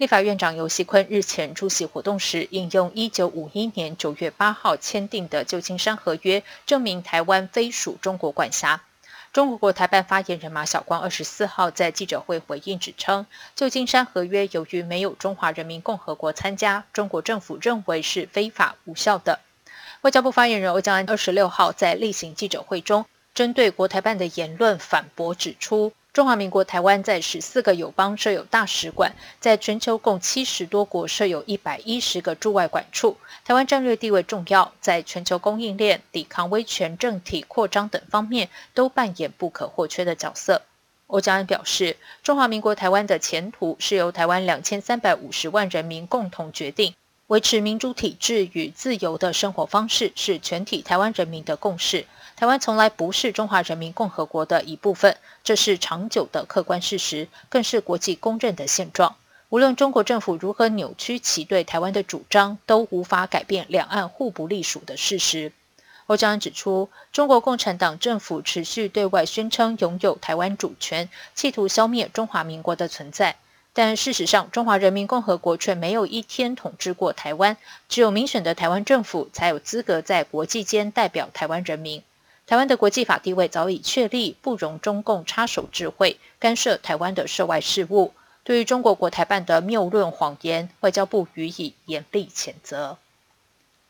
立法院长游锡坤日前出席活动时，引用一九五一年九月八号签订的旧金山合约，证明台湾非属中国管辖。中国国台办发言人马晓光二十四号在记者会回应指称，旧金山合约由于没有中华人民共和国参加，中国政府认为是非法无效的。外交部发言人欧江安二十六号在例行记者会中，针对国台办的言论反驳指出。中华民国台湾在十四个友邦设有大使馆，在全球共七十多国设有一百一十个驻外馆处。台湾战略地位重要，在全球供应链、抵抗威权政体扩张等方面都扮演不可或缺的角色。欧江安表示，中华民国台湾的前途是由台湾两千三百五十万人民共同决定。维持民主体制与自由的生活方式是全体台湾人民的共识。台湾从来不是中华人民共和国的一部分，这是长久的客观事实，更是国际公认的现状。无论中国政府如何扭曲其对台湾的主张，都无法改变两岸互不隶属的事实。欧江安指出，中国共产党政府持续对外宣称拥有台湾主权，企图消灭中华民国的存在。但事实上，中华人民共和国却没有一天统治过台湾。只有民选的台湾政府才有资格在国际间代表台湾人民。台湾的国际法地位早已确立，不容中共插手智慧干涉台湾的涉外事务。对于中国国台办的谬论谎言，外交部予以严厉谴责。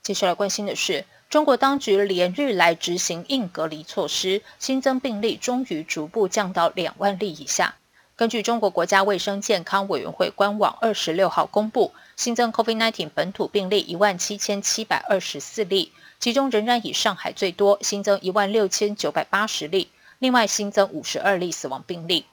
接下来关心的是，中国当局连日来执行硬隔离措施，新增病例终于逐步降到两万例以下。根据中国国家卫生健康委员会官网二十六号公布，新增 COVID-19 本土病例一万七千七百二十四例，其中仍然以上海最多，新增一万六千九百八十例，另外新增五十二例死亡病例。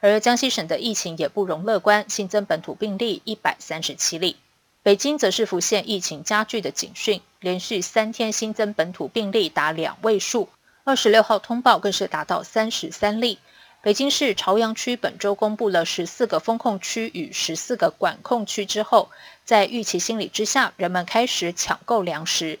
而江西省的疫情也不容乐观，新增本土病例一百三十七例。北京则是浮现疫情加剧的警讯，连续三天新增本土病例达两位数，二十六号通报更是达到三十三例。北京市朝阳区本周公布了十四个封控区与十四个管控区之后，在预期心理之下，人们开始抢购粮食。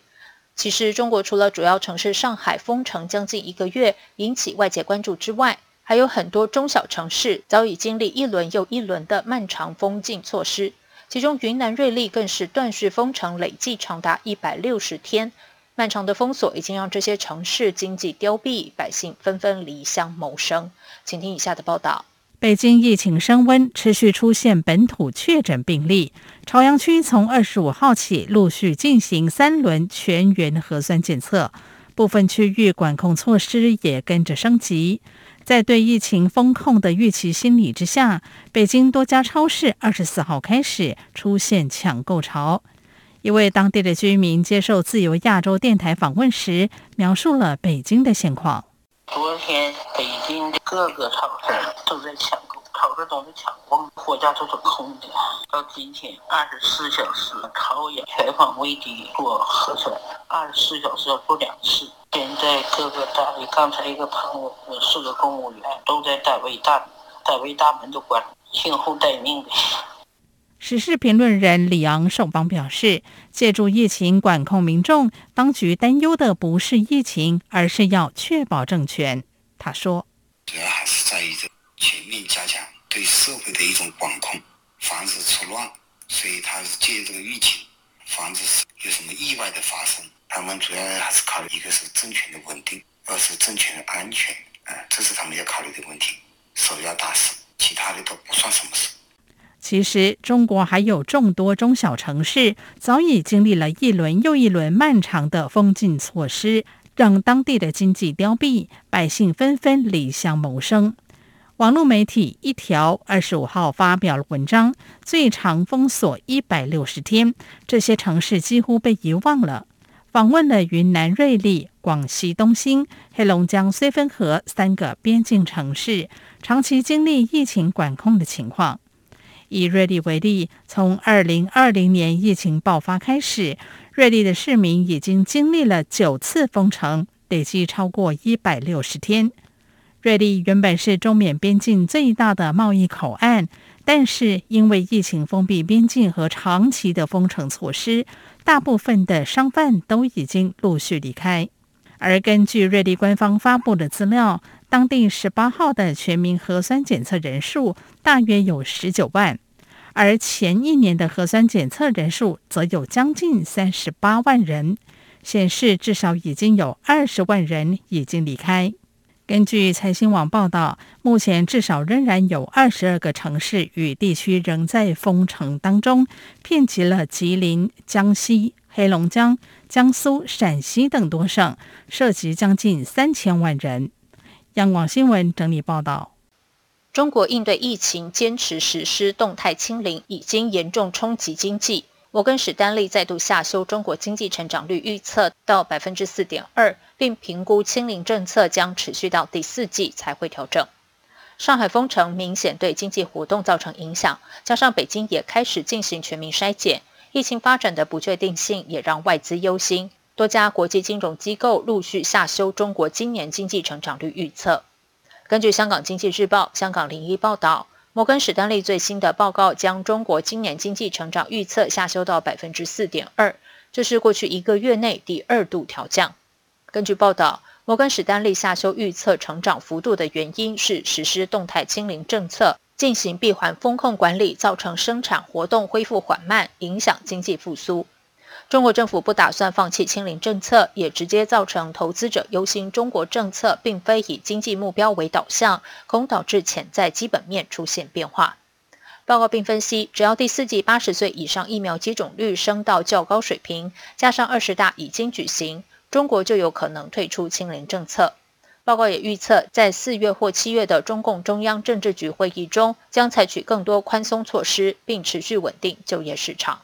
其实，中国除了主要城市上海封城将近一个月，引起外界关注之外，还有很多中小城市早已经历一轮又一轮的漫长封禁措施。其中，云南瑞丽更是断续封城，累计长达一百六十天。漫长的封锁已经让这些城市经济凋敝，百姓纷纷离乡谋生。请听以下的报道：北京疫情升温，持续出现本土确诊病例。朝阳区从二十五号起陆续进行三轮全员核酸检测，部分区域管控措施也跟着升级。在对疫情风控的预期心理之下，北京多家超市二十四号开始出现抢购潮。一位当地的居民接受自由亚洲电台访问时，描述了北京的现况。昨天北京各个超市都在抢购，超市都是抢光，货架都是空的。到今天二十四小时，朝阳全方位的做核酸，二十四小时要做两次。现在各个单位，刚才一个朋友，我是个公务员都在单位大单位大门都关，静候待命的。时事评论人李昂受邦表示，借助疫情管控民众，当局担忧的不是疫情，而是要确保政权。他说：“主要还是在于这全面加强对社会的一种管控，防止出乱。所以他是借这个疫情，防止有什么意外的发生。他们主要还是考虑一个是政权的稳定，二是政权的安全。啊，这是他们要考虑的问题，首要大事，其他的都不算什么事。”其实，中国还有众多中小城市早已经历了一轮又一轮漫长的封禁措施，让当地的经济凋敝，百姓纷纷离乡谋生。网络媒体一条二十五号发表了文章，最长封锁一百六十天，这些城市几乎被遗忘了。访问了云南瑞丽、广西东兴、黑龙江绥芬河三个边境城市，长期经历疫情管控的情况。以瑞丽为例，从二零二零年疫情爆发开始，瑞丽的市民已经经历了九次封城，累计超过一百六十天。瑞丽原本是中缅边境最大的贸易口岸，但是因为疫情封闭边境和长期的封城措施，大部分的商贩都已经陆续离开。而根据瑞丽官方发布的资料，当地十八号的全民核酸检测人数大约有十九万，而前一年的核酸检测人数则有将近三十八万人，显示至少已经有二十万人已经离开。根据财新网报道，目前至少仍然有二十二个城市与地区仍在封城当中，遍及了吉林、江西、黑龙江、江苏、陕西等多省，涉及将近三千万人。央广新闻整理报道：中国应对疫情坚持实施动态清零，已经严重冲击经济。摩根史丹利再度下修中国经济成长率预测到百分之四点二，并评估清零政策将持续到第四季才会调整。上海封城明显对经济活动造成影响，加上北京也开始进行全民筛检，疫情发展的不确定性也让外资忧心。多家国际金融机构陆续下修中国今年经济成长率预测。根据香港经济日报、香港零一报道。摩根士丹利最新的报告将中国今年经济成长预测下修到百分之四点二，这是过去一个月内第二度调降。根据报道，摩根士丹利下修预测成长幅度的原因是实施动态清零政策，进行闭环风控管理，造成生产活动恢复缓慢，影响经济复苏。中国政府不打算放弃清零政策，也直接造成投资者忧心。中国政策并非以经济目标为导向，恐导致潜在基本面出现变化。报告并分析，只要第四季八十岁以上疫苗接种率升到较高水平，加上二十大已经举行，中国就有可能退出清零政策。报告也预测，在四月或七月的中共中央政治局会议中，将采取更多宽松措施，并持续稳定就业市场。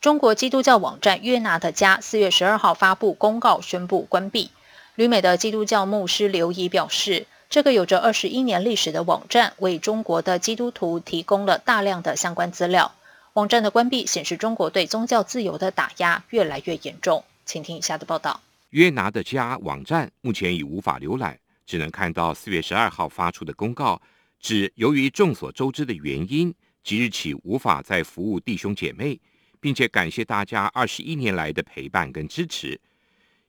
中国基督教网站约拿的家四月十二号发布公告，宣布关闭。旅美的基督教牧师刘怡表示，这个有着二十一年历史的网站为中国的基督徒提供了大量的相关资料。网站的关闭显示中国对宗教自由的打压越来越严重。请听以下的报道：约拿的家网站目前已无法浏览，只能看到四月十二号发出的公告，指由于众所周知的原因，即日起无法再服务弟兄姐妹。并且感谢大家二十一年来的陪伴跟支持。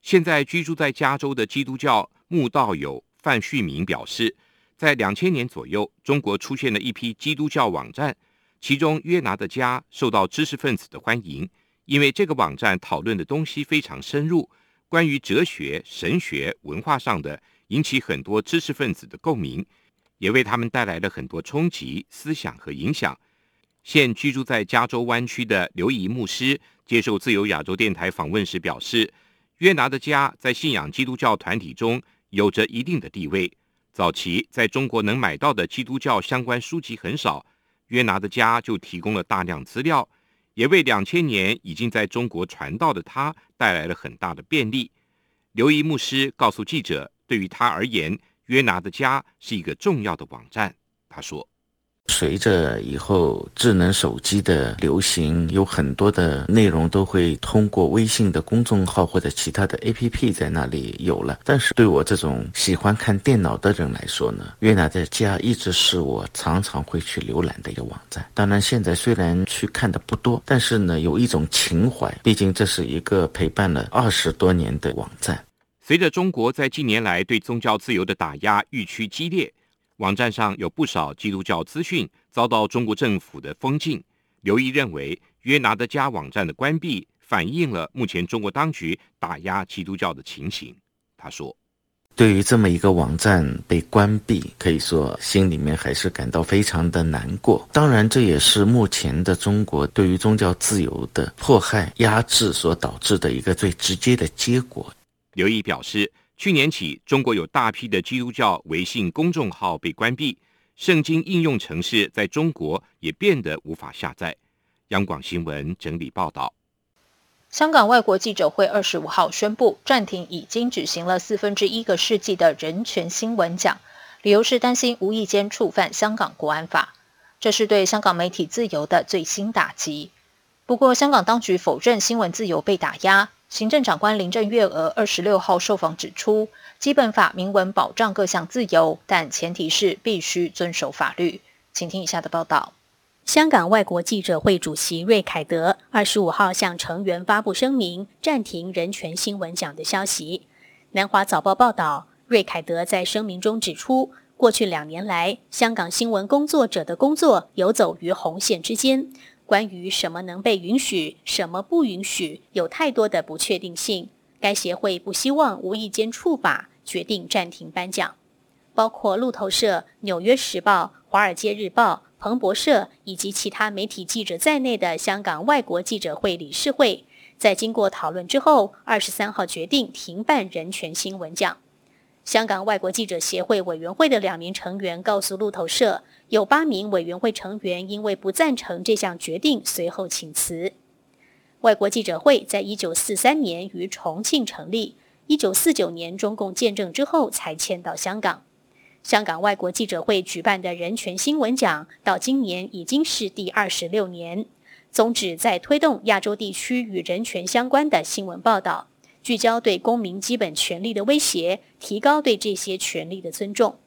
现在居住在加州的基督教牧道友范旭明表示，在两千年左右，中国出现了一批基督教网站，其中约拿的家受到知识分子的欢迎，因为这个网站讨论的东西非常深入，关于哲学、神学、文化上的，引起很多知识分子的共鸣，也为他们带来了很多冲击、思想和影响。现居住在加州湾区的刘怡牧师接受自由亚洲电台访问时表示，约拿的家在信仰基督教团体中有着一定的地位。早期在中国能买到的基督教相关书籍很少，约拿的家就提供了大量资料，也为两千年已经在中国传道的他带来了很大的便利。刘怡牧师告诉记者，对于他而言，约拿的家是一个重要的网站。他说。随着以后智能手机的流行，有很多的内容都会通过微信的公众号或者其他的 APP 在那里有了。但是对我这种喜欢看电脑的人来说呢，越南的家一直是我常常会去浏览的一个网站。当然，现在虽然去看的不多，但是呢，有一种情怀，毕竟这是一个陪伴了二十多年的网站。随着中国在近年来对宗教自由的打压愈趋激烈。网站上有不少基督教资讯遭到中国政府的封禁。刘毅认为，约拿德家网站的关闭反映了目前中国当局打压基督教的情形。他说：“对于这么一个网站被关闭，可以说心里面还是感到非常的难过。当然，这也是目前的中国对于宗教自由的迫害、压制所导致的一个最直接的结果。”刘毅表示。去年起，中国有大批的基督教微信公众号被关闭，圣经应用程式在中国也变得无法下载。央广新闻整理报道。香港外国记者会二十五号宣布暂停已经举行了四分之一个世纪的人权新闻奖，理由是担心无意间触犯香港国安法。这是对香港媒体自由的最新打击。不过，香港当局否认新闻自由被打压。行政长官林郑月娥二十六号受访指出，基本法明文保障各项自由，但前提是必须遵守法律。请听以下的报道：香港外国记者会主席瑞凯德二十五号向成员发布声明，暂停人权新闻奖的消息。南华早报报道，瑞凯德在声明中指出，过去两年来，香港新闻工作者的工作游走于红线之间。关于什么能被允许，什么不允许，有太多的不确定性。该协会不希望无意间触法，决定暂停颁奖。包括路透社、纽约时报、华尔街日报、彭博社以及其他媒体记者在内的香港外国记者会理事会，在经过讨论之后，二十三号决定停办人权新闻奖。香港外国记者协会委员会的两名成员告诉路透社。有八名委员会成员因为不赞成这项决定，随后请辞。外国记者会在一九四三年于重庆成立，一九四九年中共建政之后才迁到香港。香港外国记者会举办的人权新闻奖，到今年已经是第二十六年，宗旨在推动亚洲地区与人权相关的新闻报道，聚焦对公民基本权利的威胁，提高对这些权利的尊重。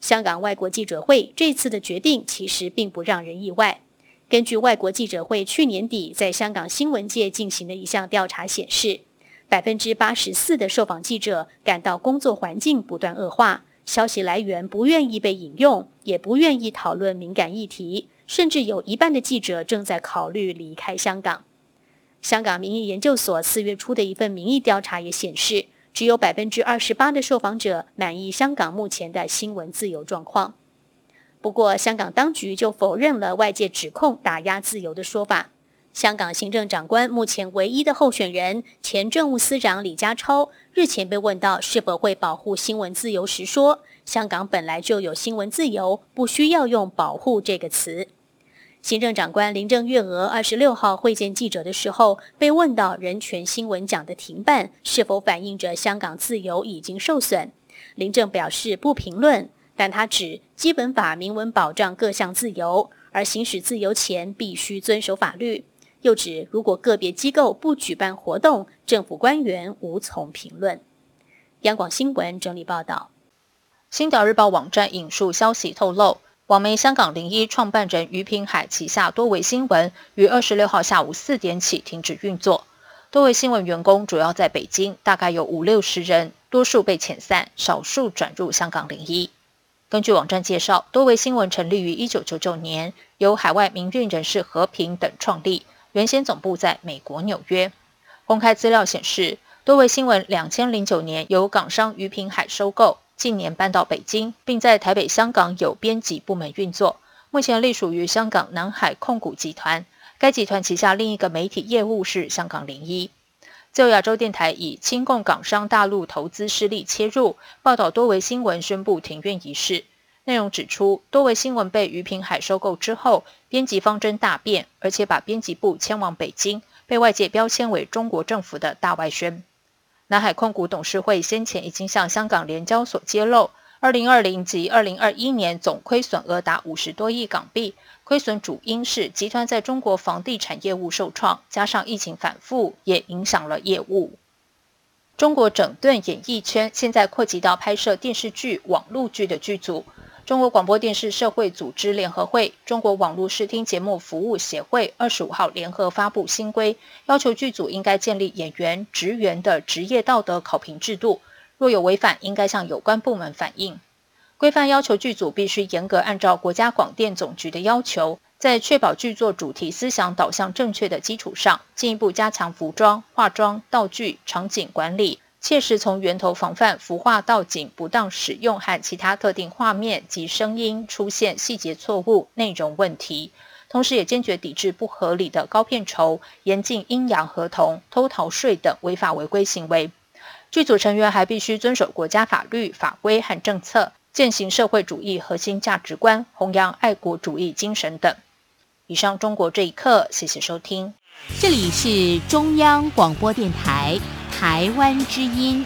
香港外国记者会这次的决定其实并不让人意外。根据外国记者会去年底在香港新闻界进行的一项调查显示，百分之八十四的受访记者感到工作环境不断恶化，消息来源不愿意被引用，也不愿意讨论敏感议题，甚至有一半的记者正在考虑离开香港。香港民意研究所四月初的一份民意调查也显示。只有百分之二十八的受访者满意香港目前的新闻自由状况。不过，香港当局就否认了外界指控打压自由的说法。香港行政长官目前唯一的候选人前政务司长李家超日前被问到是否会保护新闻自由时说：“香港本来就有新闻自由，不需要用‘保护’这个词。”行政长官林郑月娥二十六号会见记者的时候，被问到人权新闻奖的停办是否反映着香港自由已经受损，林郑表示不评论，但他指基本法明文保障各项自由，而行使自由前必须遵守法律。又指如果个别机构不举办活动，政府官员无从评论。央广新闻整理报道，《星岛日报》网站引述消息透露。网媒香港零一创办人于平海旗下多维新闻于二十六号下午四点起停止运作。多维新闻员工主要在北京，大概有五六十人，多数被遣散，少数转入香港零一。根据网站介绍，多维新闻成立于一九九九年，由海外民运人士和平等创立，原先总部在美国纽约。公开资料显示，多维新闻两千零九年由港商于平海收购。近年搬到北京，并在台北、香港有编辑部门运作。目前隶属于香港南海控股集团。该集团旗下另一个媒体业务是香港零一。就亚洲电台以亲共港商大陆投资失利切入，报道多维新闻宣布停运一事。内容指出，多维新闻被于平海收购之后，编辑方针大变，而且把编辑部迁往北京，被外界标签为中国政府的大外宣。南海控股董事会先前已经向香港联交所揭露，二零二零及二零二一年总亏损额达五十多亿港币。亏损主因是集团在中国房地产业务受创，加上疫情反复，也影响了业务。中国整顿演艺圈，现在扩及到拍摄电视剧、网络剧的剧组。中国广播电视社会组织联合会、中国网络视听节目服务协会二十五号联合发布新规，要求剧组应该建立演员、职员的职业道德考评制度，若有违反，应该向有关部门反映。规范要求剧组必须严格按照国家广电总局的要求，在确保剧作主题思想导向正确的基础上，进一步加强服装、化妆、道具、场景管理。切实从源头防范服化到警不当使用和其他特定画面及声音出现细节错误、内容问题，同时也坚决抵制不合理的高片酬、严禁阴阳合同、偷逃税等违法违规行为。剧组成员还必须遵守国家法律法规和政策，践行社会主义核心价值观，弘扬爱国主义精神等。以上中国这一刻，谢谢收听。这里是中央广播电台。台湾之音。